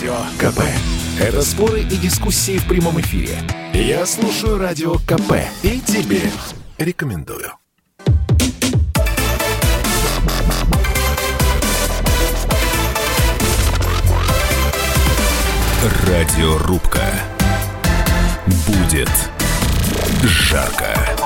Радио КП. Это споры и дискуссии в прямом эфире. Я слушаю Радио КП и тебе рекомендую. Радиорубка. Будет жарко.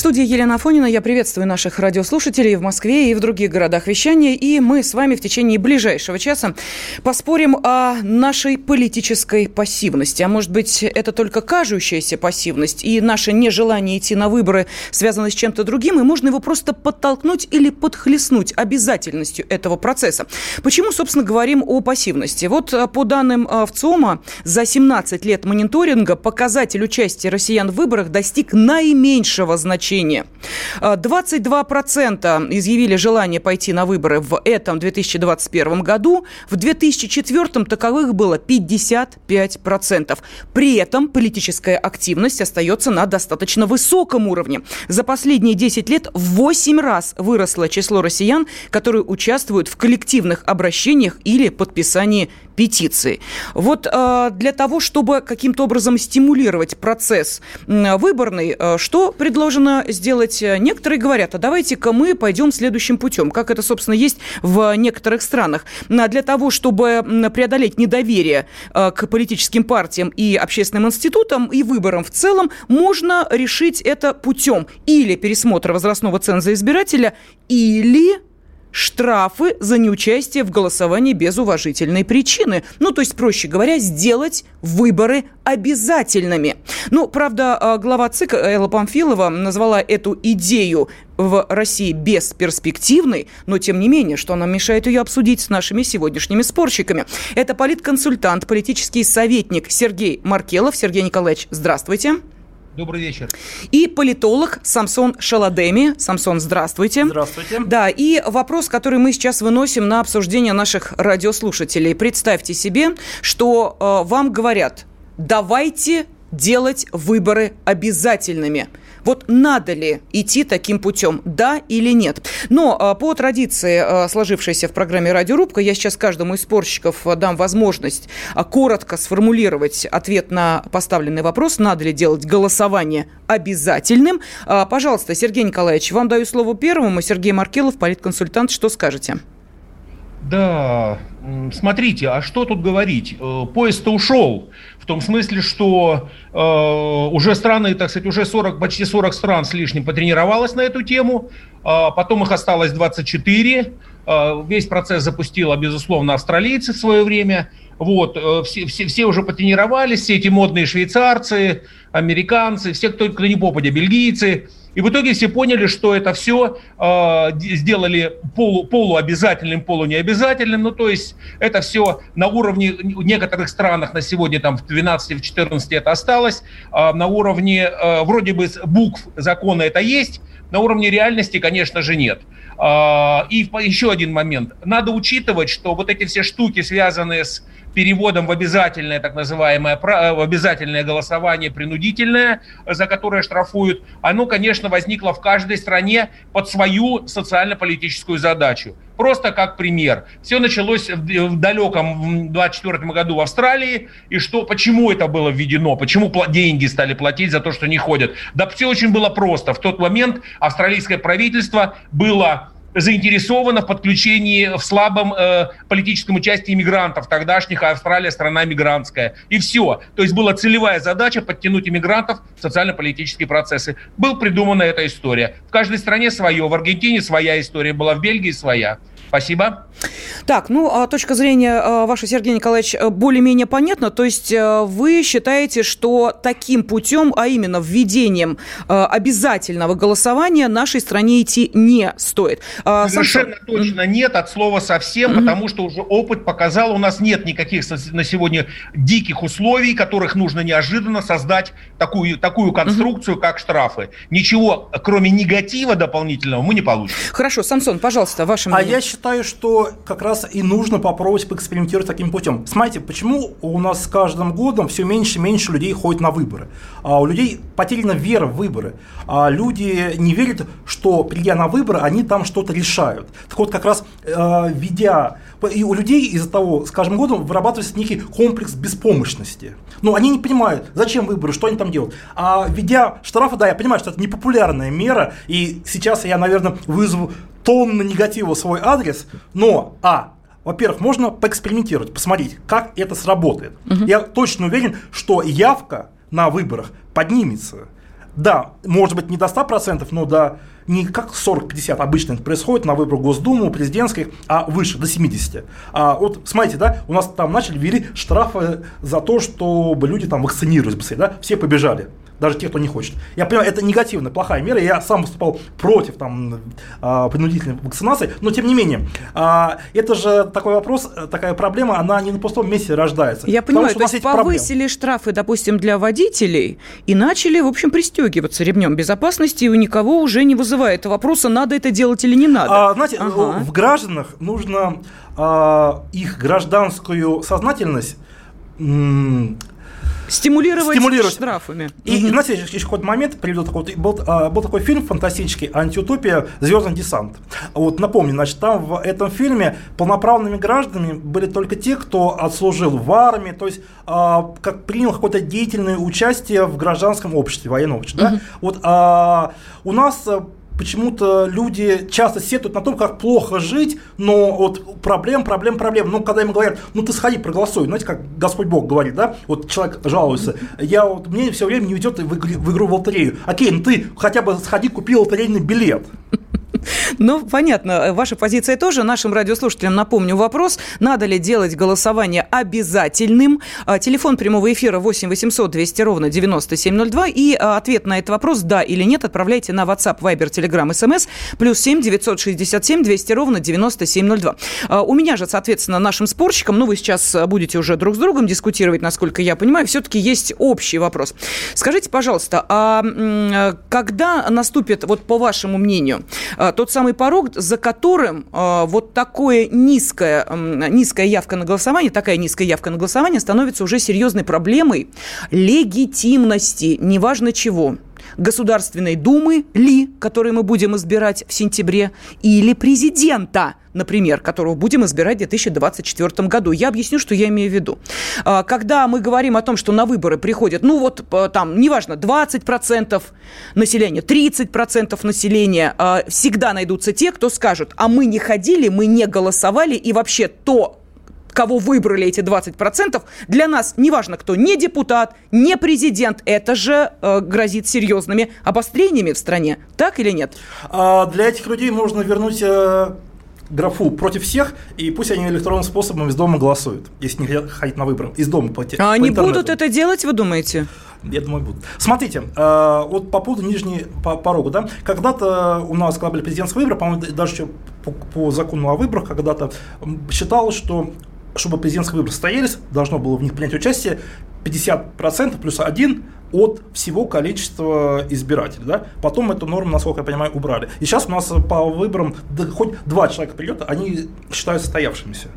В студии Елена Афонина. Я приветствую наших радиослушателей в Москве и в других городах вещания. И мы с вами в течение ближайшего часа поспорим о нашей политической пассивности. А может быть, это только кажущаяся пассивность, и наше нежелание идти на выборы связано с чем-то другим, и можно его просто подтолкнуть или подхлестнуть обязательностью этого процесса. Почему, собственно, говорим о пассивности? Вот а, по данным а, ВЦИОМа, за 17 лет мониторинга показатель участия россиян в выборах достиг наименьшего значения значение. 22% изъявили желание пойти на выборы в этом 2021 году. В 2004 таковых было 55%. При этом политическая активность остается на достаточно высоком уровне. За последние 10 лет в 8 раз выросло число россиян, которые участвуют в коллективных обращениях или подписании петиции. Вот э, для того, чтобы каким-то образом стимулировать процесс выборный, э, что предложено сделать? Некоторые говорят, а давайте-ка мы пойдем следующим путем, как это, собственно, есть в некоторых странах. Для того, чтобы преодолеть недоверие э, к политическим партиям и общественным институтам и выборам в целом, можно решить это путем или пересмотра возрастного ценза избирателя, или штрафы за неучастие в голосовании без уважительной причины. Ну, то есть, проще говоря, сделать выборы обязательными. Ну, правда, а, глава ЦИК Элла Памфилова назвала эту идею в России бесперспективной, но тем не менее, что нам мешает ее обсудить с нашими сегодняшними спорщиками. Это политконсультант, политический советник Сергей Маркелов. Сергей Николаевич, здравствуйте. Добрый вечер. И политолог Самсон Шаладеми. Самсон, здравствуйте. Здравствуйте. Да, и вопрос, который мы сейчас выносим на обсуждение наших радиослушателей. Представьте себе, что э, вам говорят, давайте делать выборы обязательными. Вот надо ли идти таким путем, да или нет? Но а, по традиции, а, сложившейся в программе «Радиорубка», я сейчас каждому из спорщиков а, дам возможность коротко сформулировать ответ на поставленный вопрос, надо ли делать голосование обязательным. Пожалуйста, Сергей Николаевич, вам даю слово первому. Сергей Маркелов, политконсультант, что скажете? Да, смотрите, а что тут говорить? Э, поезд-то ушел. В том смысле, что э, уже страны, так сказать, уже 40, почти 40 стран с лишним потренировалось на эту тему. Э, потом их осталось 24. Э, весь процесс запустила, безусловно, австралийцы в свое время. Вот, э, все, все, все уже потренировались, все эти модные швейцарцы, американцы, все, кто, кто не попадя, бельгийцы – и в итоге все поняли, что это все э, сделали полу, полуобязательным, полунеобязательным. Ну, то есть это все на уровне в некоторых странах на сегодня, там в 12, в 14 это осталось. Э, на уровне э, вроде бы букв закона это есть, на уровне реальности, конечно же, нет. И еще один момент. Надо учитывать, что вот эти все штуки, связанные с переводом в обязательное, так называемое, э, в обязательное голосование принудительное, за которое штрафуют, оно, конечно, возникло в каждой стране под свою социально-политическую задачу. Просто как пример. Все началось в далеком 24 году в Австралии. И что, почему это было введено? Почему деньги стали платить за то, что не ходят? Да все очень было просто. В тот момент австралийское правительство было заинтересована в подключении в слабом э, политическом участии иммигрантов тогдашних, а Австралия страна мигрантская. И все. То есть была целевая задача подтянуть иммигрантов в социально-политические процессы. Был придумана эта история. В каждой стране свое. В Аргентине своя история была, в Бельгии своя. Спасибо. Так, ну, а точка зрения а, ваша, Сергей Николаевич, э, более-менее понятна. То есть э, вы считаете, что таким путем, а именно введением э, обязательного голосования нашей стране идти не стоит? А, Совершенно Сам... точно нет, от слова совсем, mm-hmm. потому что уже опыт показал, у нас нет никаких на сегодня диких условий, которых нужно неожиданно создать такую, такую конструкцию, mm-hmm. как штрафы. Ничего, кроме негатива дополнительного, мы не получим. Хорошо, Самсон, пожалуйста, ваше мнение. А я считаю, что как раз и нужно попробовать поэкспериментировать таким путем. Смотрите, почему у нас с каждым годом все меньше и меньше людей ходят на выборы? А у людей потеряна вера в выборы. А люди не верят, что придя на выборы, они там что-то решают. Так вот, как раз э, ведя и у людей из-за того, с каждым годом вырабатывается некий комплекс беспомощности. Но они не понимают, зачем выборы, что они там делают. А введя штрафы, да, я понимаю, что это непопулярная мера, и сейчас я, наверное, вызову тонны негатива в свой адрес, но, а, во-первых, можно поэкспериментировать, посмотреть, как это сработает. Угу. Я точно уверен, что явка на выборах поднимется. Да, может быть не до 100%, но до не как 40-50 обычно это происходит на выборах Госдумы, президентских, а выше, до 70. А вот смотрите, да, у нас там начали ввели штрафы за то, чтобы люди там вакцинировались быстрее, да, все побежали даже те, кто не хочет. Я понимаю, это негативная, плохая мера, я сам выступал против там, а, принудительной вакцинации, но тем не менее, а, это же такой вопрос, такая проблема, она не на пустом месте рождается. Я понимаю, то есть повысили проблем. штрафы, допустим, для водителей и начали, в общем, пристегиваться ремнем безопасности, и у никого уже не вызывает вопроса, надо это делать или не надо. А, знаете, ага. в гражданах нужно а, их гражданскую сознательность Стимулировать, стимулировать. штрафами. И, угу. знаете, еще какой-то момент приведу такой, был, а, был такой фильм фантастический «Антиутопия. Звездный десант». Вот напомню, значит, там в этом фильме полноправными гражданами были только те, кто отслужил в армии, то есть а, как принял какое-то деятельное участие в гражданском обществе, военном обществе. Угу. Да? Вот а, у нас почему-то люди часто сетуют на том, как плохо жить, но вот проблем, проблем, проблем. Ну, когда им говорят, ну ты сходи, проголосуй, знаете, как Господь Бог говорит, да, вот человек жалуется, я вот, мне все время не ведет в, в игру в лотерею. Окей, ну ты хотя бы сходи, купи лотерейный билет. Ну, понятно, ваша позиция тоже. Нашим радиослушателям напомню вопрос. Надо ли делать голосование обязательным? А, телефон прямого эфира 8 800 200 ровно 9702. И а, ответ на этот вопрос, да или нет, отправляйте на WhatsApp, Viber, Telegram, SMS. Плюс 7 967 200 ровно 9702. А, у меня же, соответственно, нашим спорщикам, ну, вы сейчас будете уже друг с другом дискутировать, насколько я понимаю, все-таки есть общий вопрос. Скажите, пожалуйста, а когда наступит, вот по вашему мнению, тот самый порог, за которым э, вот такое низкая, э, низкая явка на голосование, такая низкая явка на голосование становится уже серьезной проблемой легитимности, неважно чего. Государственной Думы ли, которую мы будем избирать в сентябре, или президента, например, которого будем избирать в 2024 году. Я объясню, что я имею в виду. А, когда мы говорим о том, что на выборы приходят, ну вот там, неважно, 20% населения, 30% населения, а, всегда найдутся те, кто скажут, а мы не ходили, мы не голосовали, и вообще то, кого выбрали эти 20%, для нас неважно кто, не депутат, не президент, это же э, грозит серьезными обострениями в стране. Так или нет? А для этих людей можно вернуть э, графу против всех, и пусть они электронным способом из дома голосуют, если не хотят ходить на выборы, из дома по А они будут это делать, вы думаете? Я думаю, будут. Смотрите, э, вот по поводу нижней порога, да, когда-то у нас, когда были президентские выборы, по-моему, даже еще по, по закону о выборах, когда-то считалось, что чтобы президентские выборы состоялись, должно было в них принять участие 50% плюс один от всего количества избирателей. Да? Потом эту норму, насколько я понимаю, убрали. И сейчас у нас по выборам да, хоть два человека придет, они считаются состоявшимися.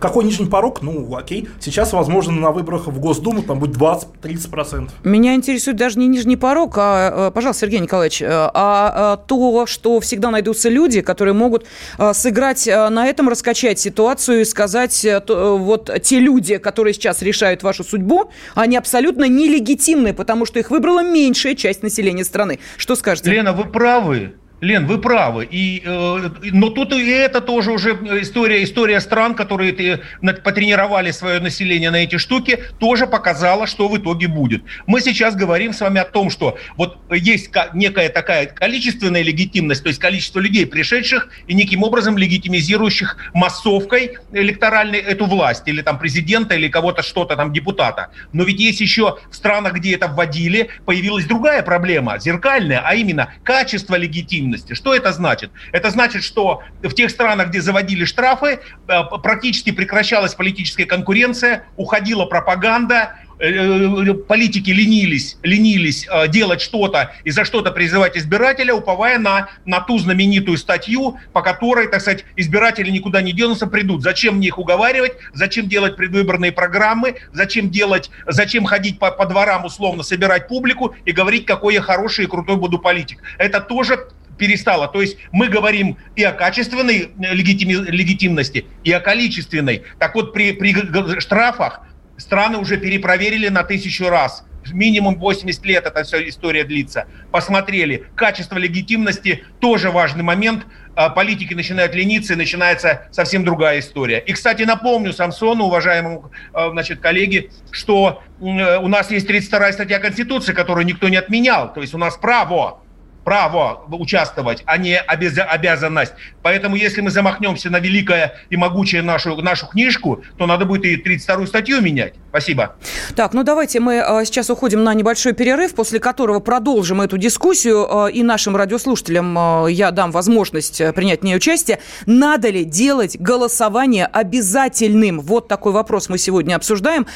Какой нижний порог? Ну, окей. Сейчас, возможно, на выборах в Госдуму там будет 20-30%. Меня интересует даже не нижний порог, а, э, пожалуйста, Сергей Николаевич, э, а, то, что всегда найдутся люди, которые могут э, сыграть на этом, раскачать ситуацию и сказать, вот те люди, которые сейчас решают вашу судьбу, они абсолютно нелегитимны, потому потому что их выбрала меньшая часть населения страны. Что скажете? Лена, вы правы. Лен, вы правы. И, э, но тут и это тоже уже история, история стран, которые ты, потренировали свое население на эти штуки, тоже показала, что в итоге будет. Мы сейчас говорим с вами о том, что вот есть некая такая количественная легитимность, то есть количество людей, пришедших и неким образом легитимизирующих массовкой электоральной эту власть, или там президента, или кого-то что-то там депутата. Но ведь есть еще в странах, где это вводили, появилась другая проблема, зеркальная, а именно качество легитимности легитимности. Что это значит? Это значит, что в тех странах, где заводили штрафы, э, практически прекращалась политическая конкуренция, уходила пропаганда, Э, э, политики ленились, ленились делать что-то и за что-то призывать избирателя, уповая на, на ту знаменитую статью, по которой, так сказать, избиратели никуда не денутся, придут. Зачем мне их уговаривать, зачем делать предвыборные программы, зачем делать, зачем ходить по, по дворам условно, собирать публику и говорить, какой я хороший и крутой буду политик. Это тоже перестала. То есть мы говорим и о качественной легитим, легитимности, и о количественной. Так вот, при, при штрафах страны уже перепроверили на тысячу раз минимум 80 лет эта вся история длится. Посмотрели. Качество легитимности тоже важный момент. А политики начинают лениться, и начинается совсем другая история. И, кстати, напомню Самсону, уважаемому а, значит, коллеге, что у нас есть 32 статья Конституции, которую никто не отменял. То есть у нас право право участвовать, а не обязанность. Поэтому если мы замахнемся на великое и могучее нашу, нашу книжку, то надо будет и 32-ю статью менять. Спасибо. Так, ну давайте мы а, сейчас уходим на небольшой перерыв, после которого продолжим эту дискуссию. А, и нашим радиослушателям а, я дам возможность э, принять в ней участие. Надо ли делать голосование обязательным? Вот такой вопрос мы сегодня обсуждаем.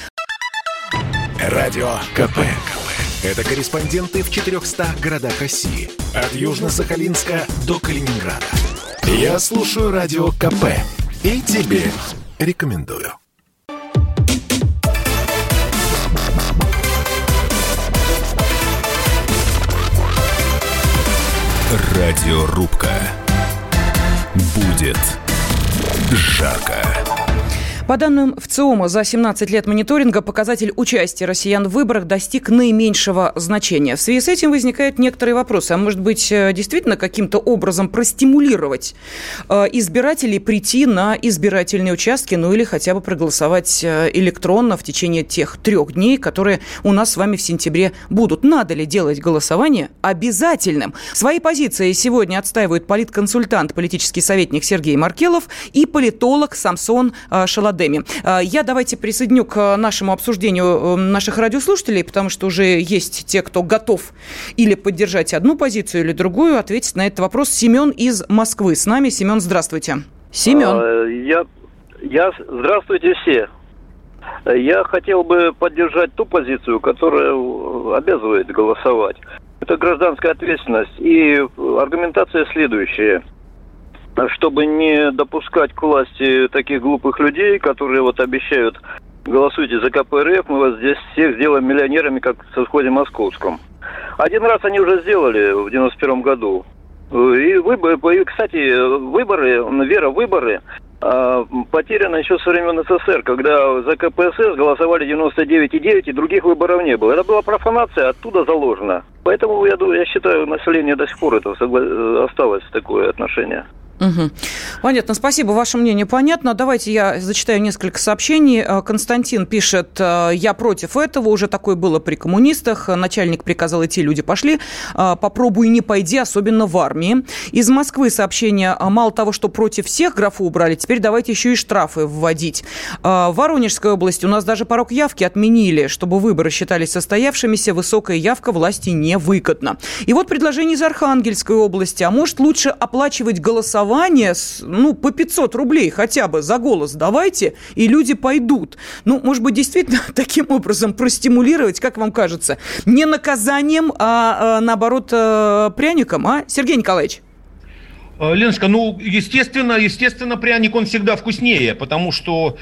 Радио КП. Это корреспонденты в 400 городах России. От Южно-Сахалинска до Калининграда. Я слушаю Радио КП. И тебе рекомендую. Радиорубка. Будет жарко. По данным ВЦИОМа, за 17 лет мониторинга показатель участия россиян в выборах достиг наименьшего значения. В связи с этим возникают некоторые вопросы. А может быть, э, действительно каким-то образом простимулировать э, избирателей прийти на избирательные участки, ну или хотя бы проголосовать э, электронно в течение тех трех дней, которые у нас с вами в сентябре будут. Надо ли делать голосование обязательным? Свои позиции сегодня отстаивают политконсультант, политический советник Сергей Маркелов и политолог Самсон Шаладзе. Академии. А, я давайте присоединю к нашему обсуждению э, наших радиослушателей, потому что уже есть те, кто готов или поддержать одну позицию, или другую, ответить на этот вопрос. Семен из Москвы с нами. Семен, здравствуйте. Семен. А, я, я, здравствуйте все. Я хотел бы поддержать ту позицию, которая обязывает голосовать. Это гражданская ответственность. И аргументация следующая – чтобы не допускать к власти таких глупых людей, которые вот обещают голосуйте за КПРФ, мы вас здесь всех сделаем миллионерами, как в совхозе московском. Один раз они уже сделали в 91 году. И, выборы, кстати, выборы, вера в выборы а, потеряна еще со времен СССР, когда за КПСС голосовали 99,9 и других выборов не было. Это была профанация, оттуда заложена. Поэтому я, я считаю, население до сих пор это осталось такое отношение. Угу. Понятно, спасибо, ваше мнение понятно. Давайте я зачитаю несколько сообщений. Э, Константин пишет, э, я против этого, уже такое было при коммунистах, начальник приказал идти, люди пошли, э, попробуй не пойди, особенно в армии. Из Москвы сообщение, мало того, что против всех графу убрали, теперь давайте еще и штрафы вводить. В Воронежской области у нас даже порог явки отменили, чтобы выборы считались состоявшимися, высокая явка власти невыгодна. И вот предложение из Архангельской области, а может лучше оплачивать голосование голосование, ну, по 500 рублей хотя бы за голос давайте, и люди пойдут. Ну, может быть, действительно таким образом простимулировать, как вам кажется, не наказанием, а, а наоборот, э, пряником, а, Сергей Николаевич? Э, Леночка, ну, естественно, естественно, пряник, он всегда вкуснее, потому что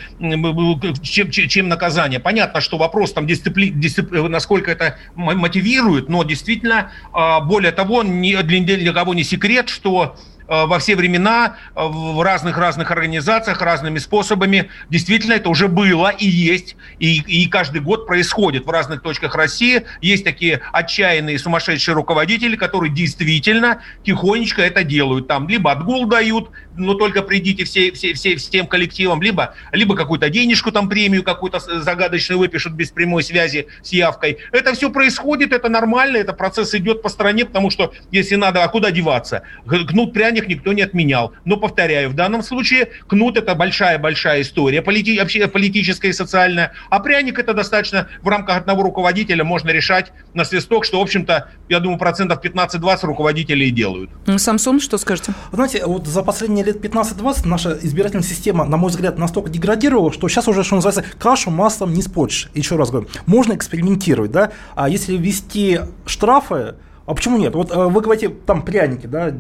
чем, чем наказание. Понятно, что вопрос там дисципли, дисципли, насколько это мотивирует, но действительно, а, более того, ни, для, для кого не секрет, что Э, во все времена э, в разных-разных организациях разными способами. Действительно, это уже было и есть, и, и каждый год происходит в разных точках России. Есть такие отчаянные сумасшедшие руководители, которые действительно тихонечко это делают. Там либо отгул дают, но только придите все, все, все, всем коллективам, либо, либо какую-то денежку, там премию какую-то загадочную выпишут без прямой связи с явкой. Это все происходит, это нормально, это процесс идет по стране, потому что если надо, а куда деваться? Гнут пряник никто не отменял. Но, повторяю, в данном случае кнут это большая-большая история, полити, вообще политическая и социальная, а пряник это достаточно в рамках одного руководителя можно решать на свисток, что, в общем-то, я думаю, процентов 15-20 руководителей делают. Самсон, что скажете? Знаете, вот за последние лет 15-20 наша избирательная система, на мой взгляд, настолько деградировала, что сейчас уже, что называется, кашу маслом не спочишь. Еще раз говорю, можно экспериментировать, да, а если ввести штрафы, а почему нет? Вот э, вы говорите, там пряники, да, э,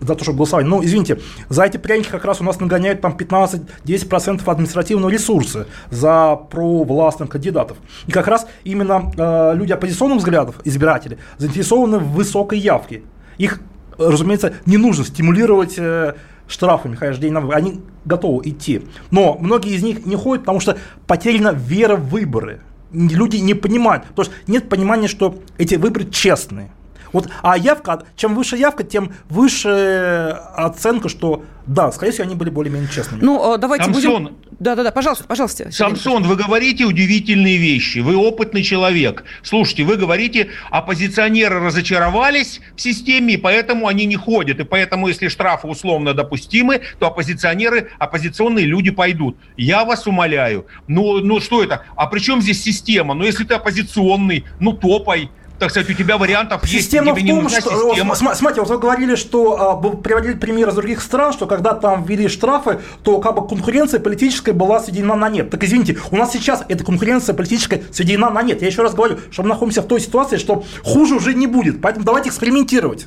за то, чтобы голосовать. Ну, извините, за эти пряники как раз у нас нагоняют там 15-10% административного ресурса за провластных кандидатов. И как раз именно э, люди оппозиционных взглядов, избиратели, заинтересованы в высокой явке. Их разумеется, не нужно стимулировать э, штрафами выборы. Они готовы идти. Но многие из них не ходят, потому что потеряна вера в выборы. Люди не понимают, потому что нет понимания, что эти выборы честные. Вот, а явка, чем выше явка, тем выше оценка, что да, скорее всего, они были более-менее честными. Ну, э, давайте Самсон, будем... Да-да-да, пожалуйста, пожалуйста. Самсон, вы говорите удивительные вещи. Вы опытный человек. Слушайте, вы говорите, оппозиционеры разочаровались в системе, и поэтому они не ходят. И поэтому, если штрафы условно допустимы, то оппозиционеры, оппозиционные люди пойдут. Я вас умоляю. Ну, ну что это? А при чем здесь система? Ну, если ты оппозиционный, ну, топай так сказать, у тебя вариантов система есть. Система в том, что... Система. Смотрите, вот вы говорили, что вы приводили примеры из других стран, что когда там ввели штрафы, то как бы конкуренция политическая была сведена на нет. Так извините, у нас сейчас эта конкуренция политическая сведена на нет. Я еще раз говорю, что мы находимся в той ситуации, что хуже уже не будет. Поэтому давайте экспериментировать.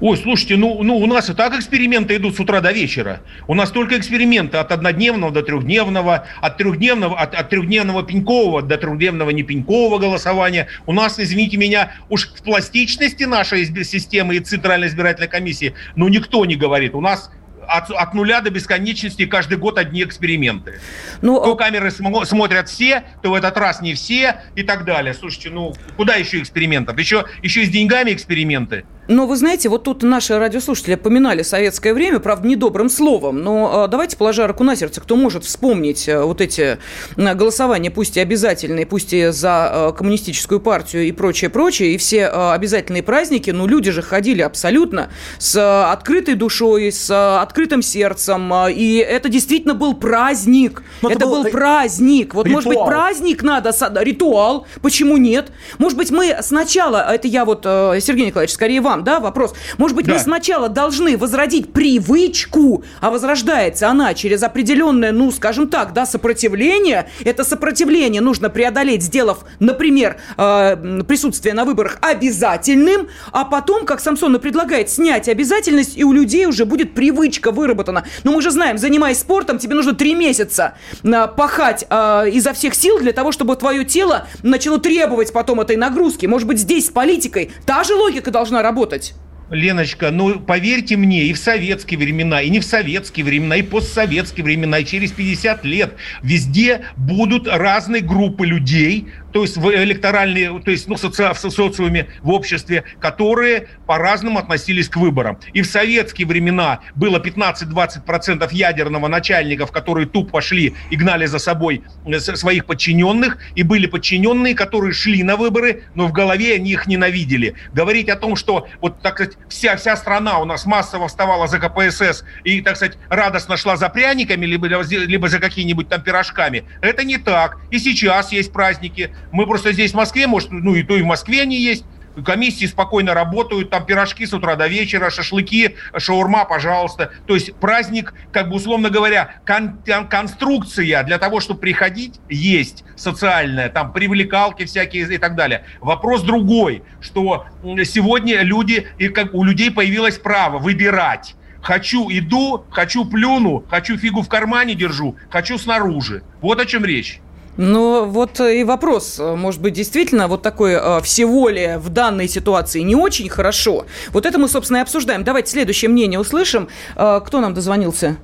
Ой, слушайте, ну, ну у нас и так эксперименты идут с утра до вечера. У нас только эксперименты от однодневного до трехдневного, от трехдневного, от, от трехдневного пенькового до трехдневного непенькового голосования. У нас, извините меня, уж в пластичности нашей системы и Центральной избирательной комиссии, ну никто не говорит. У нас от, от нуля до бесконечности каждый год одни эксперименты. Ну, то а камеры см- смотрят все, то в этот раз не все и так далее. Слушайте, ну куда еще экспериментов? Еще, еще и с деньгами эксперименты. Но вы знаете, вот тут наши радиослушатели поминали советское время, правда, недобрым словом, но а, давайте, положа руку на сердце, кто может вспомнить э, вот эти голосования, пусть и обязательные, пусть и за э, коммунистическую партию и прочее, прочее, и все э, обязательные праздники, ну, люди же ходили абсолютно с открытой душой, с открытым сердцем, и это действительно был праздник. Но это, был, был праздник. Вот, ритуал. может быть, праздник надо, ритуал, почему нет? Может быть, мы сначала, это я вот, Сергей Николаевич, скорее вам, вам, да, вопрос. Может быть, да. мы сначала должны возродить привычку, а возрождается она через определенное, ну, скажем так, да, сопротивление. Это сопротивление нужно преодолеть, сделав, например, э, присутствие на выборах обязательным, а потом, как Самсон и предлагает, снять обязательность, и у людей уже будет привычка выработана. Но мы же знаем, занимаясь спортом, тебе нужно три месяца э, пахать э, изо всех сил для того, чтобы твое тело начало требовать потом этой нагрузки. Может быть, здесь с политикой та же логика должна работать работать. Леночка, ну поверьте мне, и в советские времена, и не в советские времена, и постсоветские времена, и через 50 лет везде будут разные группы людей, то есть в электоральные, то есть ну, соци, в социуме, в обществе, которые по-разному относились к выборам. И в советские времена было 15-20% ядерного начальников, которые тупо пошли и гнали за собой э, своих подчиненных, и были подчиненные, которые шли на выборы, но в голове они их ненавидели. Говорить о том, что вот, так сказать, вся, вся страна у нас массово вставала за КПСС и, так сказать, радостно шла за пряниками, либо, либо за какими-нибудь там пирожками, это не так. И сейчас есть праздники, мы просто здесь в Москве, может, ну и то и в Москве они есть, комиссии спокойно работают, там пирожки с утра до вечера, шашлыки, шаурма, пожалуйста. То есть праздник, как бы условно говоря, кон- конструкция для того, чтобы приходить, есть социальная, там привлекалки всякие и так далее. Вопрос другой, что сегодня люди, и как у людей появилось право выбирать. Хочу иду, хочу плюну, хочу фигу в кармане держу, хочу снаружи. Вот о чем речь. Ну, вот и вопрос, может быть, действительно вот такое э, всеволие в данной ситуации не очень хорошо. Вот это мы, собственно, и обсуждаем. Давайте следующее мнение услышим. Э, кто нам дозвонился?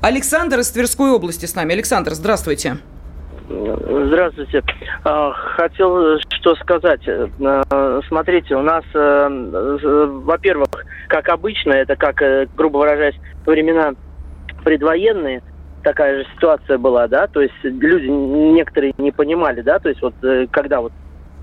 Александр из Тверской области с нами. Александр, здравствуйте. Здравствуйте. А, хотел что сказать. Э, смотрите, у нас, во-первых, как обычно, это как, грубо выражаясь, времена предвоенные – такая же ситуация была, да, то есть люди некоторые не понимали, да, то есть вот э, когда вот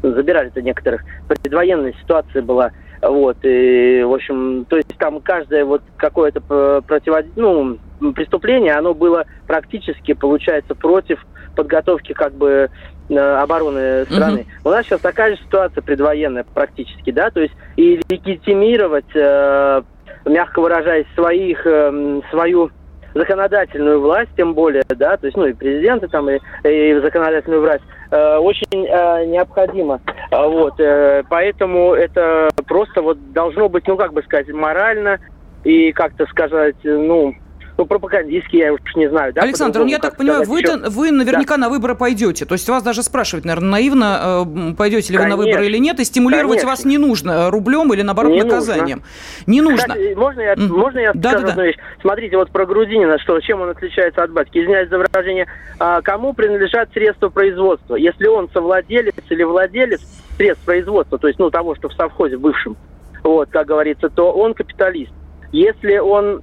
забирали-то некоторых, предвоенная ситуация была, вот, и, в общем, то есть там каждое вот какое-то противод... ну, преступление, оно было практически, получается, против подготовки как бы э, обороны страны. Угу. У нас сейчас такая же ситуация предвоенная практически, да, то есть и легитимировать, э, мягко выражаясь, своих, э, свою законодательную власть, тем более, да, то есть, ну, и президенты там, и, и законодательную власть, э, очень э, необходимо. А, вот, э, поэтому это просто вот должно быть, ну, как бы сказать, морально и как-то сказать, ну, ну, пропагандистский, я уж не знаю. Да, Александр, ну я так понимаю, вы, вы наверняка да. на выборы пойдете. То есть вас даже спрашивать, наверное, наивно, э, пойдете ли Конечно. вы на выборы или нет, и стимулировать Конечно. вас не нужно рублем или, наоборот, не наказанием. Нужно. Не нужно. Кстати, можно я, можно я да, скажу да, одну да. вещь? Смотрите, вот про Грудинина, что, чем он отличается от батьки. Извиняюсь за выражение. А, кому принадлежат средства производства? Если он совладелец или владелец средств производства, то есть, ну, того, что в совхозе бывшем, вот, как говорится, то он капиталист. Если он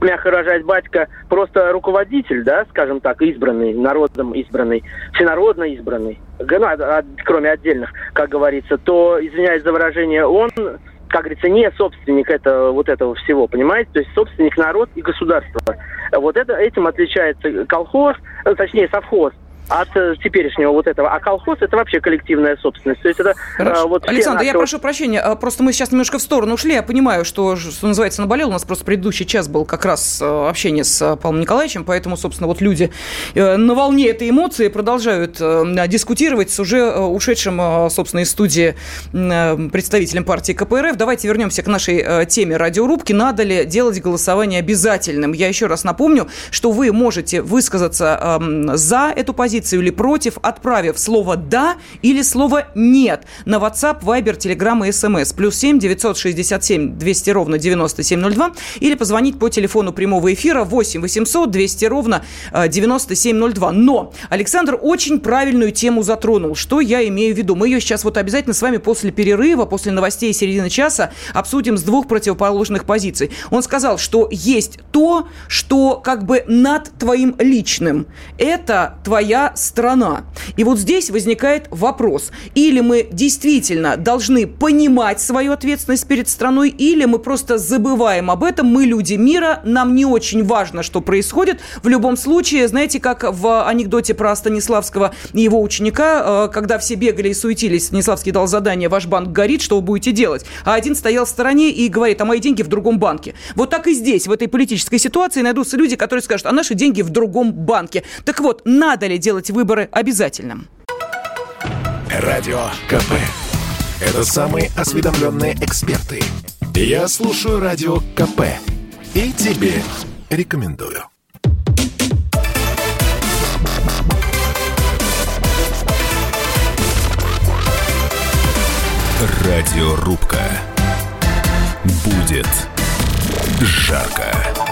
мягко выражаясь, батька просто руководитель, да, скажем так, избранный, народом избранный, всенародно избранный, ну, а, а, кроме отдельных, как говорится, то, извиняюсь за выражение, он как говорится, не собственник этого, вот этого всего, понимаете? То есть собственник народ и государство. Вот это, этим отличается колхоз, э, точнее совхоз, от э, теперешнего вот этого. А колхоз это вообще коллективная собственность. То есть это э, вот Александр, я вот... прошу прощения, а, просто мы сейчас немножко в сторону ушли. Я понимаю, что, что называется, наболел. У нас просто предыдущий час был как раз э, общение с Павлом Николаевичем, поэтому, собственно, вот люди на волне этой эмоции продолжают дискутировать с уже ушедшим, собственно, из студии представителем партии КПРФ. Давайте вернемся к нашей теме радиорубки. Надо ли делать голосование обязательным? Я еще раз напомню, что вы можете высказаться за эту позицию позицию или против, отправив слово «да» или слово «нет» на WhatsApp, Viber, Telegram и SMS. Плюс 7 967 200 ровно 9702 или позвонить по телефону прямого эфира 8 800 200 ровно 9702. Э, Но Александр очень правильную тему затронул. Что я имею в виду? Мы ее сейчас вот обязательно с вами после перерыва, после новостей середины часа обсудим с двух противоположных позиций. Он сказал, что есть то, что как бы над твоим личным. Это твоя страна. И вот здесь возникает вопрос. Или мы действительно должны понимать свою ответственность перед страной, или мы просто забываем об этом. Мы люди мира, нам не очень важно, что происходит. В любом случае, знаете, как в анекдоте про Станиславского и его ученика, э, когда все бегали и суетились, Станиславский дал задание, ваш банк горит, что вы будете делать? А один стоял в стороне и говорит, а мои деньги в другом банке. Вот так и здесь, в этой политической ситуации, найдутся люди, которые скажут, а наши деньги в другом банке. Так вот, надо ли делать делать выборы обязательным. Радио КП. Это самые осведомленные эксперты. Я слушаю Радио КП. И тебе рекомендую. Радиорубка. Будет жарко.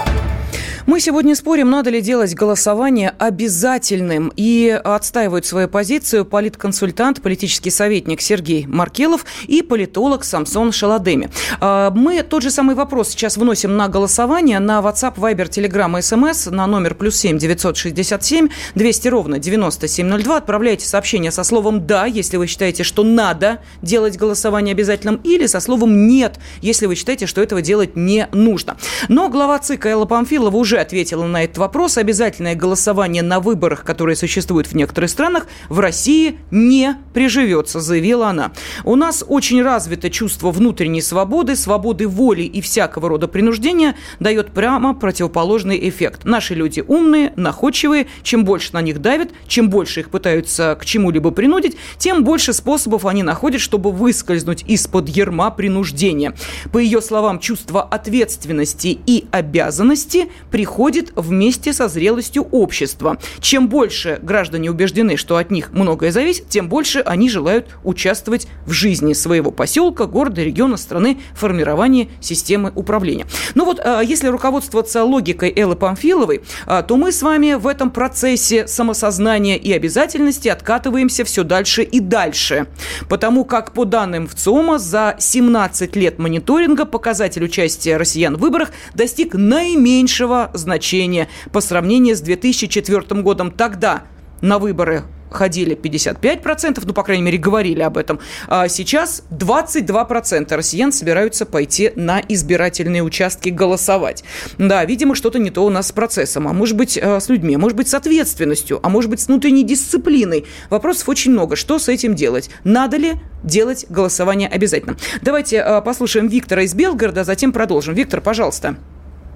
Мы сегодня спорим, надо ли делать голосование обязательным. И отстаивают свою позицию политконсультант, политический советник Сергей Маркелов и политолог Самсон Шаладеми. А, мы тот же самый вопрос сейчас выносим на голосование на WhatsApp, Viber, Telegram SMS на номер плюс 7 967 200 ровно 9702. Отправляйте сообщение со словом «да», если вы считаете, что надо делать голосование обязательным, или со словом «нет», если вы считаете, что этого делать не нужно. Но глава ЦИК Элла Памфилова уже уже ответила на этот вопрос. Обязательное голосование на выборах, которые существуют в некоторых странах, в России не приживется, заявила она. У нас очень развито чувство внутренней свободы, свободы воли и всякого рода принуждения дает прямо противоположный эффект. Наши люди умные, находчивые, чем больше на них давят, чем больше их пытаются к чему-либо принудить, тем больше способов они находят, чтобы выскользнуть из-под ерма принуждения. По ее словам, чувство ответственности и обязанности при приходит вместе со зрелостью общества. Чем больше граждане убеждены, что от них многое зависит, тем больше они желают участвовать в жизни своего поселка, города, региона, страны, формировании системы управления. Ну вот, а, если руководствоваться логикой Эллы Памфиловой, а, то мы с вами в этом процессе самосознания и обязательности откатываемся все дальше и дальше. Потому как по данным ВЦИОМа за 17 лет мониторинга показатель участия россиян в выборах достиг наименьшего значение по сравнению с 2004 годом. Тогда на выборы ходили 55%, ну, по крайней мере, говорили об этом. А сейчас 22% россиян собираются пойти на избирательные участки голосовать. Да, видимо, что-то не то у нас с процессом, а может быть, э, с людьми, а может быть, с ответственностью, а может быть, с внутренней дисциплиной. Вопросов очень много. Что с этим делать? Надо ли делать голосование обязательно? Давайте э, послушаем Виктора из Белгорода, а затем продолжим. Виктор, пожалуйста.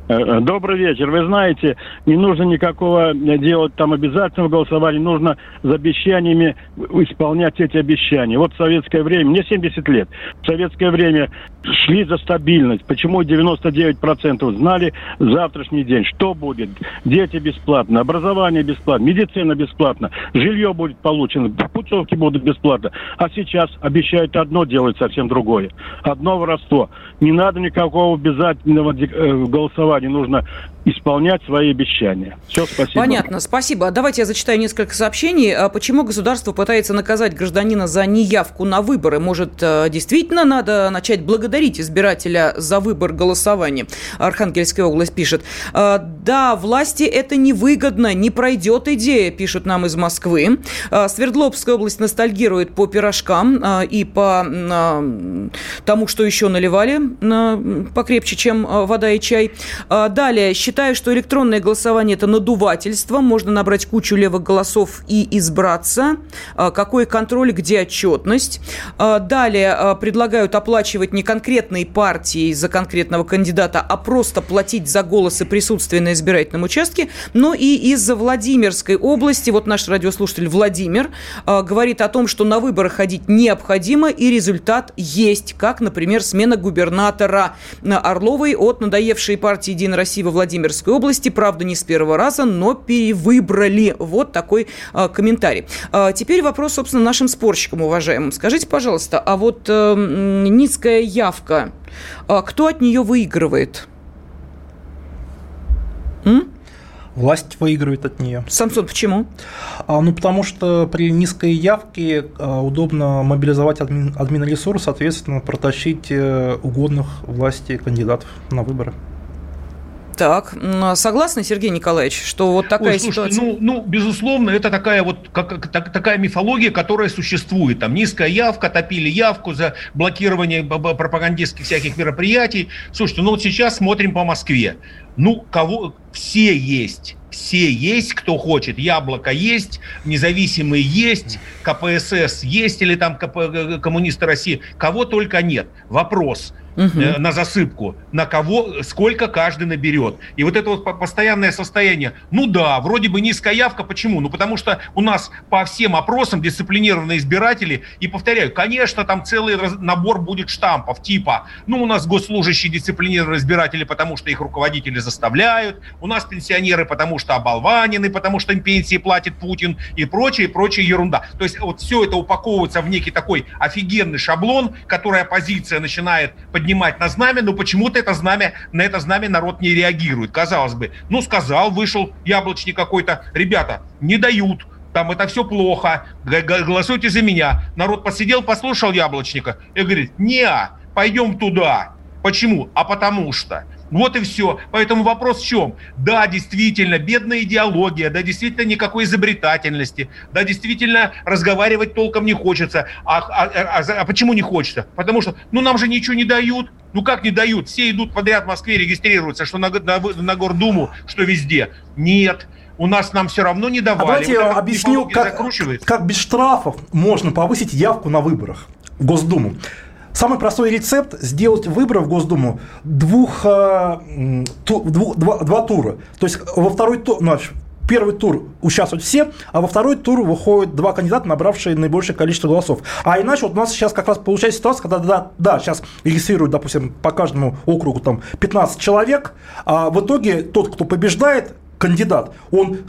Добрый вечер. Вы знаете, не нужно никакого делать там обязательного голосования, нужно за обещаниями исполнять эти обещания. Вот в советское время, мне 70 лет, в советское время шли за стабильность. Почему 99% знали завтрашний день, что будет? Дети бесплатно, образование бесплатно, медицина бесплатно, жилье будет получено, путевки будут бесплатно. А сейчас обещают одно, делают совсем другое. Одно воровство. Не надо никакого обязательного э, голосования, нужно исполнять свои обещания. Все, спасибо. Понятно, спасибо. Давайте я зачитаю несколько сообщений. А почему государство пытается наказать гражданина за неявку на выборы? Может, э, действительно надо начать благодарить избирателя за выбор голосования? Архангельская область пишет. «А, да, власти это невыгодно, не пройдет идея, пишут нам из Москвы. А, Свердловская область ностальгирует по пирожкам и по тому, что еще наливали покрепче, чем вода и чай. Далее, считаю, что электронное голосование – это надувательство. Можно набрать кучу левых голосов и избраться. А, какой контроль, где отчетность. А, далее а, предлагают оплачивать не конкретные партии за конкретного кандидата, а просто платить за голос и на избирательном участке. Но и из Владимирской области, вот наш радиослушатель Владимир говорит о том, что на выборы ходить необходимо и результат есть, как, например, смена губернатора Орловой от надоевшей партии «Единая Россия» во Владимир Владимирской области. Правда, не с первого раза, но перевыбрали. Вот такой а, комментарий. А, теперь вопрос, собственно, нашим спорщикам, уважаемым. Скажите, пожалуйста, а вот а, низкая явка, а, кто от нее выигрывает? М? Власть выигрывает от нее. Самсон, почему? А, ну, потому что при низкой явке а, удобно мобилизовать админ, админресурс, соответственно, протащить э, угодных власти кандидатов на выборы. Так, согласны, Сергей Николаевич, что вот такая Ой, слушайте, ситуация? Ну, ну, безусловно, это такая вот как, так, такая мифология, которая существует. Там низкая явка, топили явку за блокирование пропагандистских всяких мероприятий. Слушайте, ну вот сейчас смотрим по Москве. Ну, кого все есть все есть, кто хочет. Яблоко есть, независимые есть, КПСС есть или там КП, коммунисты России. Кого только нет. Вопрос – угу. на засыпку, на кого, сколько каждый наберет. И вот это вот постоянное состояние. Ну да, вроде бы низкая явка. Почему? Ну потому что у нас по всем опросам дисциплинированные избиратели. И повторяю, конечно, там целый набор будет штампов, типа, ну у нас госслужащие дисциплинированные избиратели, потому что их руководители заставляют. У нас пенсионеры, потому что оболванены, потому что им пенсии платит Путин и прочее, и прочая ерунда. То есть вот все это упаковывается в некий такой офигенный шаблон, который оппозиция начинает поднимать поднимать на знамя, но почему-то это знамя, на это знамя народ не реагирует. Казалось бы, ну сказал, вышел яблочник какой-то, ребята, не дают, там это все плохо, голосуйте за меня. Народ посидел, послушал яблочника и говорит, не, пойдем туда. Почему? А потому что. Вот и все. Поэтому вопрос в чем? Да, действительно, бедная идеология, да, действительно, никакой изобретательности, да, действительно, разговаривать толком не хочется. А, а, а, а почему не хочется? Потому что, ну, нам же ничего не дают. Ну, как не дают? Все идут подряд в Москве, регистрируются, что на, на, на Гордуму, что везде. Нет, у нас нам все равно не давали. А давайте вот я объясню, как, как без штрафов можно повысить явку на выборах в Госдуму. Самый простой рецепт – сделать выборы в Госдуму двух, э, ту, двух, два, два тура. То есть во второй тур, ну, первый тур участвуют все, а во второй тур выходят два кандидата, набравшие наибольшее количество голосов. А иначе вот у нас сейчас как раз получается ситуация, когда да, да, сейчас регистрируют, допустим, по каждому округу там 15 человек, а в итоге тот, кто побеждает, кандидат, он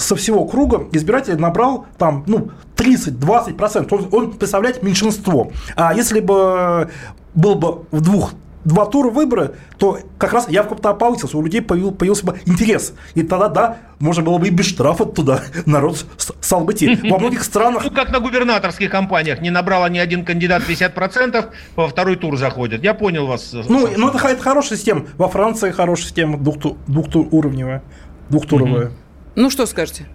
со всего круга избирателей набрал там, ну, 30-20%. Он, он представляет меньшинство. А если бы был бы в двух два тура выбора, то как раз явка-то повысилась, у людей появился, появился бы интерес. И тогда, да, можно было бы и без штрафа туда народ стал бы идти. Во многих странах... Ну, как на губернаторских кампаниях. Не набрал ни один кандидат 50%, во второй тур заходят. Я понял вас. Ну, ну это, это хорошая система. Во Франции хорошая система, двухуровневая. Двухтуровая. Ну, что скажете?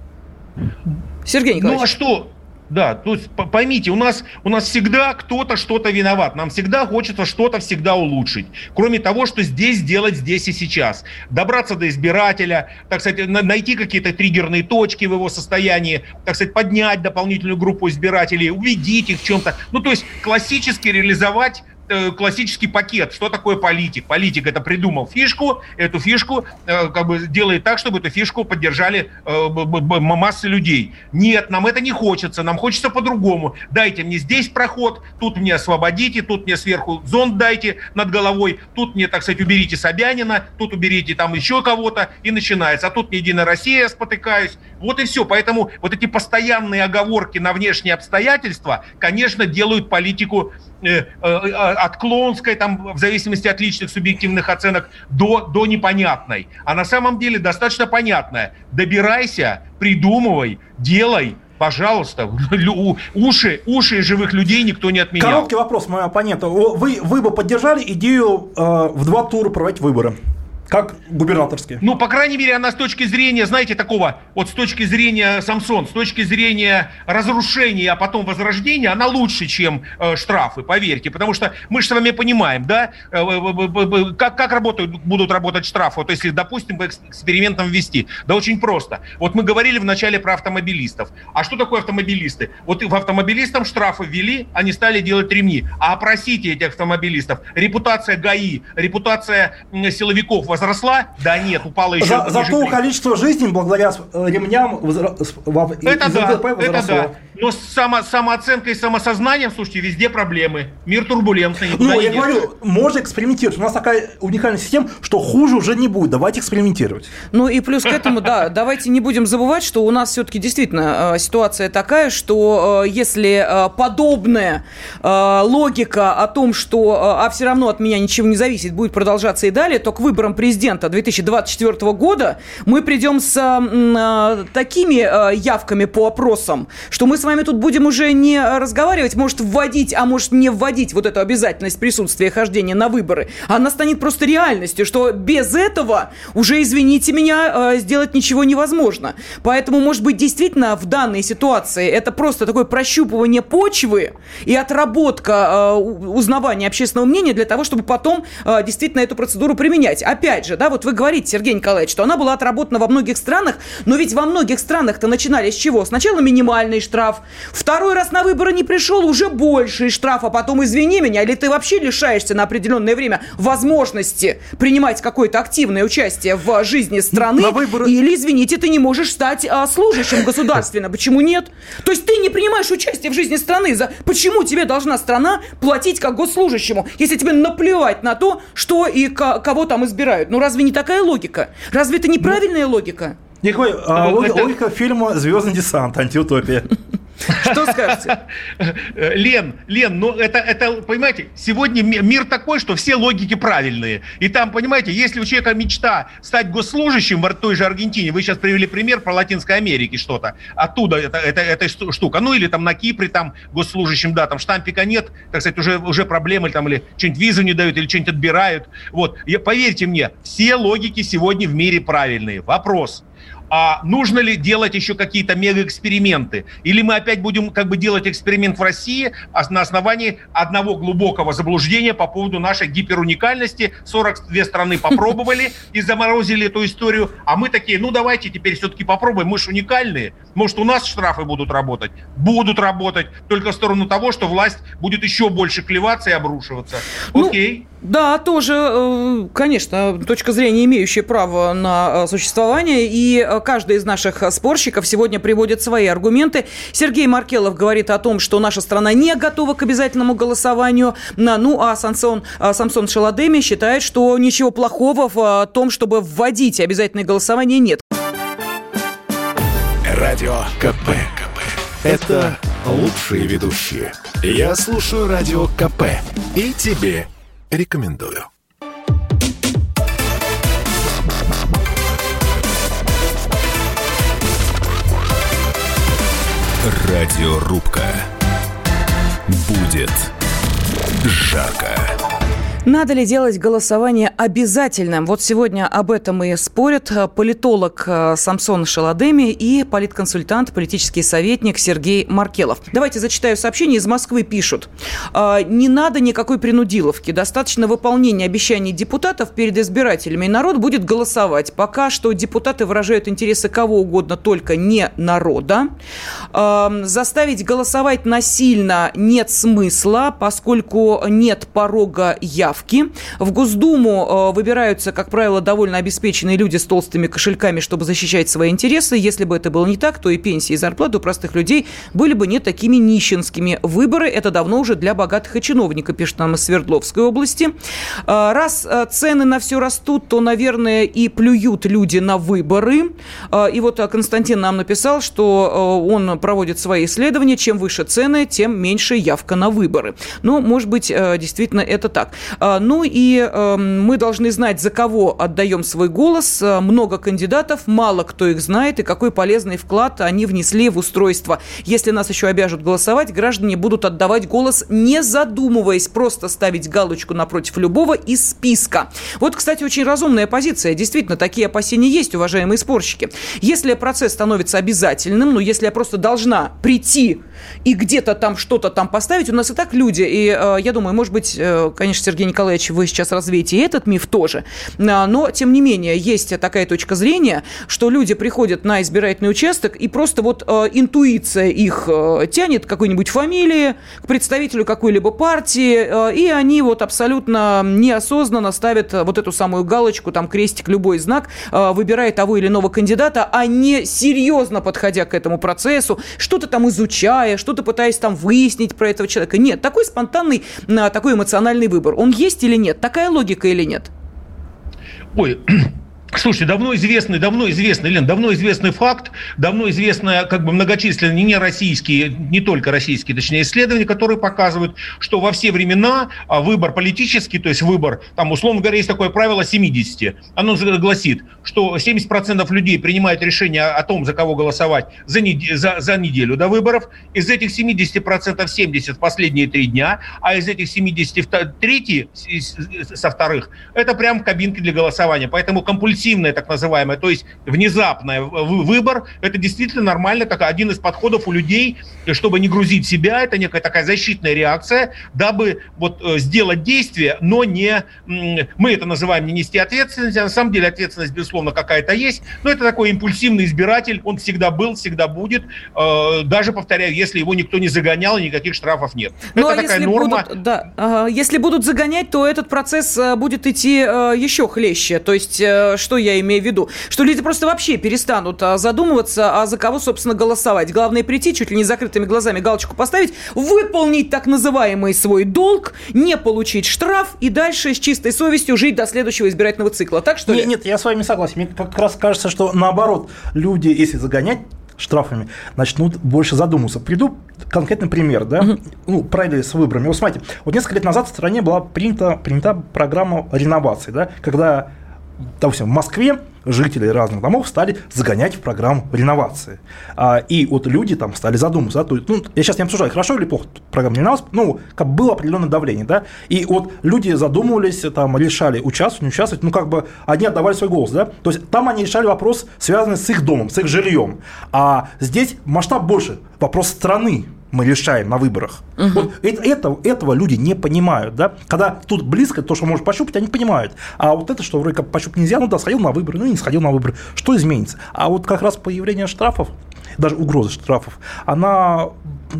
Сергей Николаевич. Ну, а что? Да, то есть поймите, у нас, у нас всегда кто-то что-то виноват. Нам всегда хочется что-то всегда улучшить. Кроме того, что здесь делать здесь и сейчас. Добраться до избирателя, так сказать, найти какие-то триггерные точки в его состоянии, так сказать, поднять дополнительную группу избирателей, убедить их в чем-то. Ну, то есть классически реализовать классический пакет. Что такое политик? Политик это придумал фишку, эту фишку э, как бы делает так, чтобы эту фишку поддержали э, массы людей. Нет, нам это не хочется, нам хочется по-другому. Дайте мне здесь проход, тут мне освободите, тут мне сверху зонт дайте над головой, тут мне, так сказать, уберите Собянина, тут уберите там еще кого-то, и начинается. А тут не Единая Россия, спотыкаюсь. Вот и все. Поэтому вот эти постоянные оговорки на внешние обстоятельства, конечно, делают политику э, э, э, от клоунской, там, в зависимости от личных субъективных оценок, до, до непонятной. А на самом деле достаточно понятная. Добирайся, придумывай, делай, Пожалуйста, уши, уши живых людей никто не отменял. Короткий вопрос моего оппонента. Вы, вы бы поддержали идею э, в два тура проводить выборы? Как губернаторские. Ну, по крайней мере, она с точки зрения, знаете, такого, вот с точки зрения Самсон, с точки зрения разрушения, а потом возрождения, она лучше, чем э, штрафы, поверьте. Потому что мы же с вами понимаем, да, э, э, как, как работают, будут работать штрафы, вот если, допустим, по экспериментам ввести. Да очень просто. Вот мы говорили вначале про автомобилистов. А что такое автомобилисты? Вот в автомобилистам штрафы ввели, они стали делать ремни. А опросите этих автомобилистов. Репутация ГАИ, репутация силовиков возросла? Да нет, упала еще. За, зато количество жизней благодаря э, ремням возра... это да, это да. Но с само, самооценкой и самосознанием, слушайте, везде проблемы. Мир турбулентный. Ну, я говорю, можно экспериментировать. У нас такая уникальная система, что хуже уже не будет. Давайте экспериментировать. Ну и плюс к этому, да, давайте не будем забывать, что у нас все-таки действительно э, ситуация такая, что э, если подобная логика о том, что а все равно от меня ничего не зависит, будет продолжаться и далее, то к выборам президента 2024 года мы придем с э, такими э, явками по опросам, что мы с вами тут будем уже не разговаривать, может вводить, а может не вводить вот эту обязательность присутствия хождения на выборы. Она станет просто реальностью, что без этого уже, извините меня, э, сделать ничего невозможно. Поэтому, может быть, действительно в данной ситуации это просто такое прощупывание почвы и отработка э, узнавания общественного мнения для того, чтобы потом э, действительно эту процедуру применять. Опять же, да, вот вы говорите, Сергей Николаевич, что она была отработана во многих странах, но ведь во многих странах-то начинали с чего? Сначала минимальный штраф, второй раз на выборы не пришел, уже больший штраф, а потом, извини меня, или ты вообще лишаешься на определенное время возможности принимать какое-то активное участие в жизни страны, на выборы... или, извините, ты не можешь стать а, служащим государственно. Почему нет? То есть ты не принимаешь участие в жизни страны. За... Почему тебе должна страна платить как госслужащему, если тебе наплевать на то, что и кого там избирают? Ну разве не такая логика? Разве это неправильная логика? Никакой, а, логика, логика фильма «Звездный десант. Антиутопия». Что скажете? Лен, Лен, ну это, это, понимаете, сегодня мир такой, что все логики правильные. И там, понимаете, если у человека мечта стать госслужащим в той же Аргентине, вы сейчас привели пример про Латинской Америке что-то, оттуда это, это, эта штука, ну или там на Кипре там госслужащим, да, там штампика нет, так сказать, уже, уже проблемы там или что-нибудь визу не дают, или что-нибудь отбирают. Вот, я, поверьте мне, все логики сегодня в мире правильные. Вопрос – а нужно ли делать еще какие-то мегаэксперименты? Или мы опять будем как бы делать эксперимент в России на основании одного глубокого заблуждения по поводу нашей гиперуникальности? 42 страны попробовали и заморозили эту историю, а мы такие, ну давайте теперь все-таки попробуем, мы же уникальные. Может, у нас штрафы будут работать? Будут работать, только в сторону того, что власть будет еще больше клеваться и обрушиваться. Ну, Окей. Да, тоже, э, конечно, точка зрения, имеющая право на э, существование. И э, каждый из наших спорщиков сегодня приводит свои аргументы. Сергей Маркелов говорит о том, что наша страна не готова к обязательному голосованию. Ну, а Самсон, Самсон Шаладеми считает, что ничего плохого в том, чтобы вводить обязательное голосование, нет. Радио КП. КП. Это лучшие ведущие. Я слушаю Радио КП. И тебе рекомендую. Радиорубка. Будет жарко. Надо ли делать голосование обязательным? Вот сегодня об этом и спорят политолог э, Самсон Шаладеми и политконсультант, политический советник Сергей Маркелов. Давайте зачитаю сообщение. Из Москвы пишут. «Э, не надо никакой принудиловки. Достаточно выполнения обещаний депутатов перед избирателями. И народ будет голосовать. Пока что депутаты выражают интересы кого угодно, только не народа. Э, заставить голосовать насильно нет смысла, поскольку нет порога явки ставки. В Госдуму э, выбираются, как правило, довольно обеспеченные люди с толстыми кошельками, чтобы защищать свои интересы. Если бы это было не так, то и пенсии, и зарплаты у простых людей были бы не такими нищенскими. Выборы – это давно уже для богатых и чиновников, пишет нам из Свердловской области. Э, раз э, цены на все растут, то, наверное, и плюют люди на выборы. И вот Константин нам написал, что он проводит свои исследования. Чем выше цены, тем меньше явка на выборы. Ну, может быть, действительно это так. А, ну и эм, мы должны знать, за кого отдаем свой голос. Э, много кандидатов, мало кто их знает, и какой полезный вклад они внесли в устройство. Если нас еще обяжут голосовать, граждане будут отдавать голос, не задумываясь, просто ставить галочку напротив любого из списка. Вот, кстати, очень разумная позиция. Действительно, такие опасения есть, уважаемые спорщики. Если процесс становится обязательным, ну, если я просто должна прийти и где-то там что-то там поставить, у нас и так люди, и э, я думаю, может быть, э, конечно, Сергей Николаевич, вы сейчас развеете этот миф тоже. А, но, тем не менее, есть такая точка зрения, что люди приходят на избирательный участок, и просто вот э, интуиция их э, тянет к какой-нибудь фамилии, к представителю какой-либо партии, и они вот абсолютно неосознанно ставят вот эту самую галочку, там крестик, любой знак, выбирая того или иного кандидата, а не серьезно подходя к этому процессу, что-то там изучая, что-то пытаясь там выяснить про этого человека. Нет, такой спонтанный, такой эмоциональный выбор. Он есть или нет? Такая логика или нет? Ой, Слушайте, давно известный, давно известный, Лен, давно известный факт, давно известные как бы многочисленные не российские, не только российские, точнее, исследования, которые показывают, что во все времена а, выбор политический, то есть выбор, там, условно говоря, есть такое правило 70. Оно гласит, что 70% людей принимают решение о том, за кого голосовать за, нед... за, за неделю до выборов. Из этих 70% 70 последние три дня, а из этих 70 третьи со вторых, это прям кабинки для голосования. Поэтому компульсивно импульсивное, так называемое, то есть внезапный выбор, это действительно нормально, как один из подходов у людей, чтобы не грузить себя, это некая такая защитная реакция, дабы вот э, сделать действие, но не, мы это называем не нести ответственность, а на самом деле ответственность, безусловно, какая-то есть, но это такой импульсивный избиратель, он всегда был, всегда будет, э, даже, повторяю, если его никто не загонял, никаких штрафов нет. Ну, это а такая норма. Будут, да, если будут загонять, то этот процесс э, будет идти еще хлеще, то есть что я имею в виду? Что люди просто вообще перестанут а, задумываться, а за кого, собственно, голосовать. Главное прийти, чуть ли не закрытыми глазами галочку поставить, выполнить так называемый свой долг, не получить штраф и дальше с чистой совестью жить до следующего избирательного цикла. Так что нет, ли? Нет, я с вами согласен. Мне как раз кажется, что наоборот, люди, если загонять штрафами, начнут больше задумываться. Приду конкретный пример, да, угу. ну, правили с выборами. Вот смотрите, вот несколько лет назад в стране была принята, принята программа реновации, да, когда допустим, в Москве жители разных домов стали загонять в программу реновации. А, и вот люди там стали задумываться. Да, то ну, я сейчас не обсуждаю, хорошо или плохо программа реновации, ну, как было определенное давление, да, и вот люди задумывались, там, решали, участвовать, не участвовать, ну, как бы они отдавали свой голос, да, то есть там они решали вопрос, связанный с их домом, с их жильем, а здесь масштаб больше, вопрос страны, мы решаем на выборах. Угу. Вот это, этого, этого люди не понимают. Да? Когда тут близко, то, что можешь пощупать, они понимают. А вот это, что вроде как пощупать нельзя, ну да, сходил на выборы, ну и не сходил на выборы. Что изменится? А вот как раз появление штрафов, даже угроза штрафов, она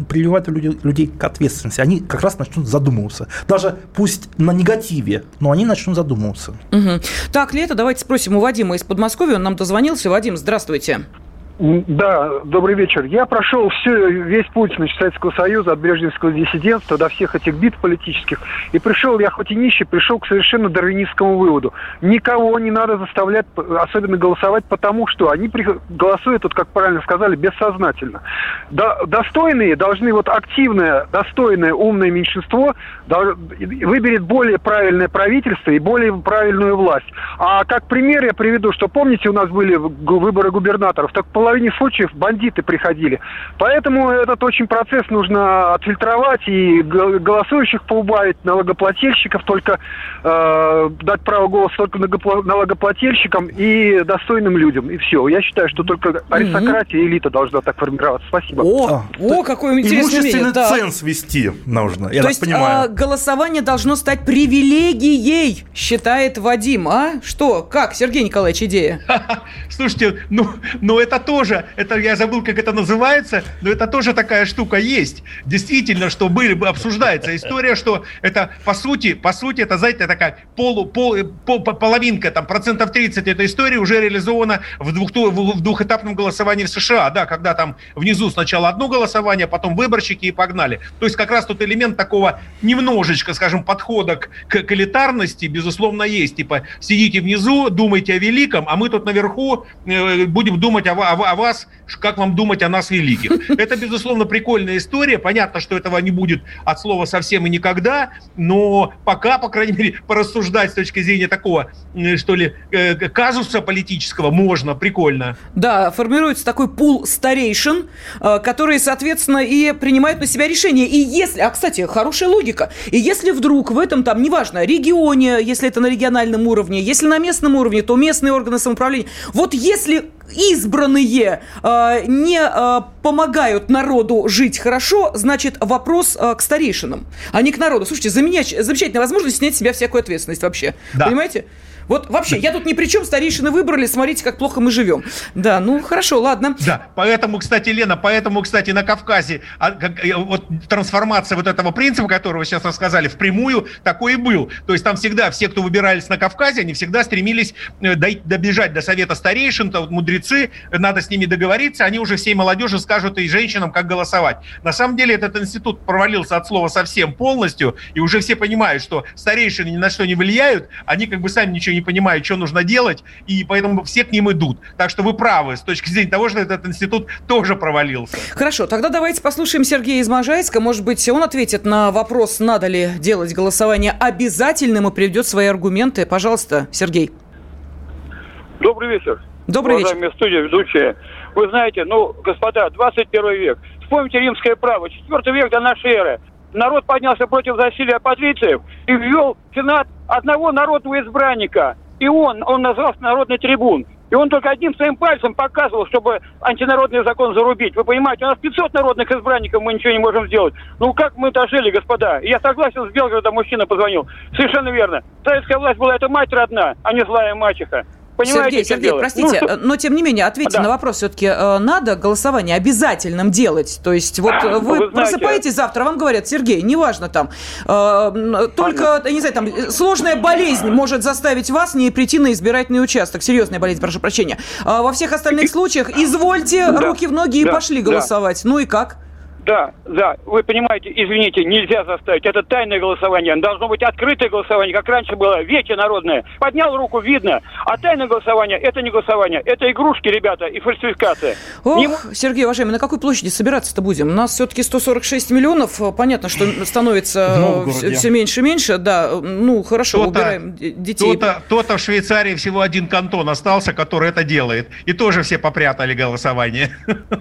прививает людей, людей к ответственности. Они как раз начнут задумываться. Даже пусть на негативе, но они начнут задумываться. Угу. Так, Лето, давайте спросим у Вадима из Подмосковья. Он нам дозвонился. Вадим, здравствуйте. Да, добрый вечер. Я прошел все, весь путь значит, Советского Союза, от брежневского диссидентства до всех этих бит политических. И пришел, я хоть и нищий, пришел к совершенно дарвинистскому выводу. Никого не надо заставлять, особенно голосовать, потому что они голосуют, вот как правильно сказали, бессознательно. достойные должны, вот активное, достойное, умное меньшинство выберет более правильное правительство и более правильную власть. А как пример я приведу, что помните, у нас были выборы губернаторов, так половине случаев бандиты приходили. Поэтому этот очень процесс нужно отфильтровать и голосующих поубавить, налогоплательщиков только э, дать право голоса только налогоплательщикам и достойным людям. И все. Я считаю, что только аристократия и элита должна так формироваться. Спасибо. О, а, о какой интересный Имущественный да. ценз вести нужно, я То есть, понимаю. А, голосование должно стать привилегией, считает Вадим, а? Что? Как, Сергей Николаевич, идея? Слушайте, ну, ну это тоже, это я забыл, как это называется, но это тоже такая штука есть. Действительно, что были, обсуждается история, что это по сути, по сути, это, знаете, такая полу, пол, пол, половинка, там, процентов 30 этой истории уже реализована в, двух, в двухэтапном голосовании в США, да, когда там внизу сначала одно голосование, потом выборщики и погнали. То есть как раз тот элемент такого немножечко, скажем, подхода к, к элитарности, безусловно, есть. Типа, сидите внизу, думайте о великом, а мы тут наверху э, будем думать о, о, о вас, как вам думать о нас великих. Это, безусловно, прикольная история. Понятно, что этого не будет от слова совсем и никогда, но пока, по крайней мере, порассуждать с точки зрения такого, что ли, э, казуса политического можно, прикольно. Да, формируется такой пул старейшин, э, которые, соответственно, и принимают на себя решения. И если, а, кстати, хорошая логика, и если вдруг в этом, там, неважно, регионе, если это на региональном уровне, если на местном уровне, то местные органы самоуправления, вот если избранные э, не э, помогают народу жить хорошо, значит, вопрос э, к старейшинам, а не к народу. Слушайте, замечательная возможность снять с себя всякую ответственность вообще. Да. Понимаете? Вот вообще, я тут ни при чем, старейшины выбрали, смотрите, как плохо мы живем. Да, ну хорошо, ладно. Да, поэтому, кстати, Лена, поэтому, кстати, на Кавказе а, как, э, вот трансформация вот этого принципа, который вы сейчас рассказали, впрямую такой и был. То есть там всегда все, кто выбирались на Кавказе, они всегда стремились э, добежать до совета старейшин, то вот мудрецы, надо с ними договориться, они уже всей молодежи скажут и женщинам, как голосовать. На самом деле этот институт провалился от слова совсем полностью, и уже все понимают, что старейшины ни на что не влияют, они как бы сами ничего не понимают, что нужно делать, и поэтому все к ним идут. Так что вы правы с точки зрения того, что этот институт тоже провалился. Хорошо, тогда давайте послушаем Сергея из Можайска. Может быть, он ответит на вопрос, надо ли делать голосование обязательным и приведет свои аргументы. Пожалуйста, Сергей. Добрый вечер. Добрый вечер. Уважаемые студия, ведущие. Вы знаете, ну, господа, 21 век. Вспомните римское право, 4 век до нашей эры народ поднялся против засилия патрициев и ввел в Сенат одного народного избранника. И он, он назвался народный трибун. И он только одним своим пальцем показывал, чтобы антинародный закон зарубить. Вы понимаете, у нас 500 народных избранников, мы ничего не можем сделать. Ну как мы дожили, господа? я согласен с Белгородом, мужчина позвонил. Совершенно верно. Советская власть была это мать родна, а не злая мачеха. Понимаете, Сергей, Сергей, простите, ну, но тем не менее, ответьте да. на вопрос все-таки, э, надо голосование обязательным делать? То есть вот а, вы, вы просыпаетесь завтра, вам говорят, Сергей, неважно там, э, только, я не знаю, там, сложная болезнь может заставить вас не прийти на избирательный участок, серьезная болезнь, прошу прощения. А во всех остальных случаях извольте да. руки в ноги и да. пошли голосовать. Да. Ну и как? Да, да, вы понимаете, извините, нельзя заставить. Это тайное голосование. Должно быть открытое голосование, как раньше было, вече народное. Поднял руку, видно. А тайное голосование – это не голосование. Это игрушки, ребята, и фальсификация. Ох, не... Сергей, уважаемый, на какой площади собираться-то будем? У нас все-таки 146 миллионов. Понятно, что становится все, все меньше и меньше. Да, ну, хорошо, кто убираем детей. Кто-то, кто-то в Швейцарии всего один кантон остался, который это делает. И тоже все попрятали голосование.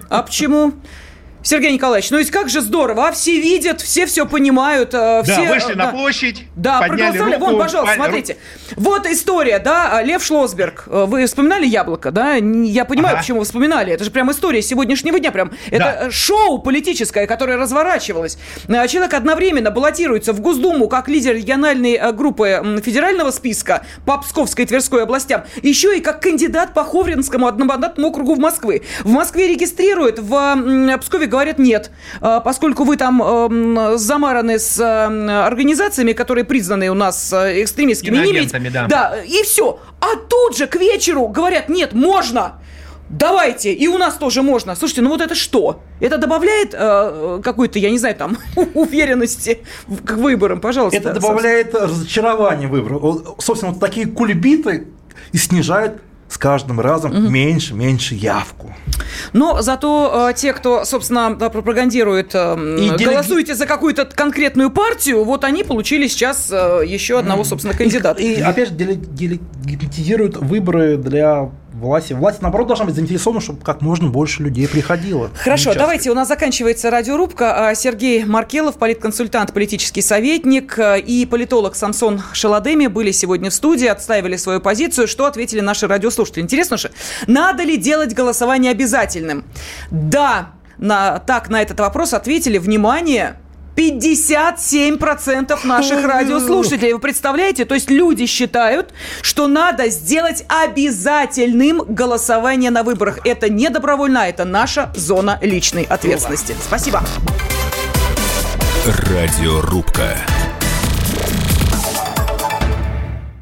А почему? Сергей Николаевич, ну ведь как же здорово, а все видят, все все понимают. Э, все, да, вышли да, на площадь, Да, проголосовали. Руку, Вон, пожалуйста, паль... смотрите. Вот история, да, Лев Шлосберг. Э, вы вспоминали «Яблоко», да? Я понимаю, ага. почему вы вспоминали. Это же прям история сегодняшнего дня. Прям. Это да. шоу политическое, которое разворачивалось. Э, человек одновременно баллотируется в Госдуму как лидер региональной группы федерального списка по Псковской и Тверской областям, еще и как кандидат по Ховринскому одномандатному округу в Москве. В Москве регистрирует, в Пскове говорят нет, а, поскольку вы там эм, замараны с э, организациями, которые признаны у нас э, экстремистскими. Не да. да, и все. А тут же к вечеру говорят, нет, можно. Давайте, и у нас тоже можно. Слушайте, ну вот это что? Это добавляет э, какой-то, я не знаю, там, уверенности к выборам, пожалуйста. Это добавляет разочарование выборов. Собственно, вот такие кульбиты и снижают с каждым разом угу. меньше, меньше явку. Но зато э, те, кто, собственно, пропагандирует, э, и голосуете делеги... за какую-то конкретную партию, вот они получили сейчас э, еще одного, собственно, кандидата. И, и опять же, делегитизируют выборы для власти. Власть, наоборот, должна быть заинтересована, чтобы как можно больше людей приходило. Хорошо, давайте, у нас заканчивается радиорубка. А, Сергей Маркелов, политконсультант, политический советник э, и политолог Самсон Шаладеми были сегодня в студии, отстаивали свою позицию. Что ответили наши радиослушатели? Интересно же, надо ли делать голосование обязательным? Да, на, так на этот вопрос ответили, внимание, 57% наших радиослушателей. Вы представляете? То есть люди считают, что надо сделать обязательным голосование на выборах. Это не добровольно, а это наша зона личной ответственности. Спасибо. Радиорубка.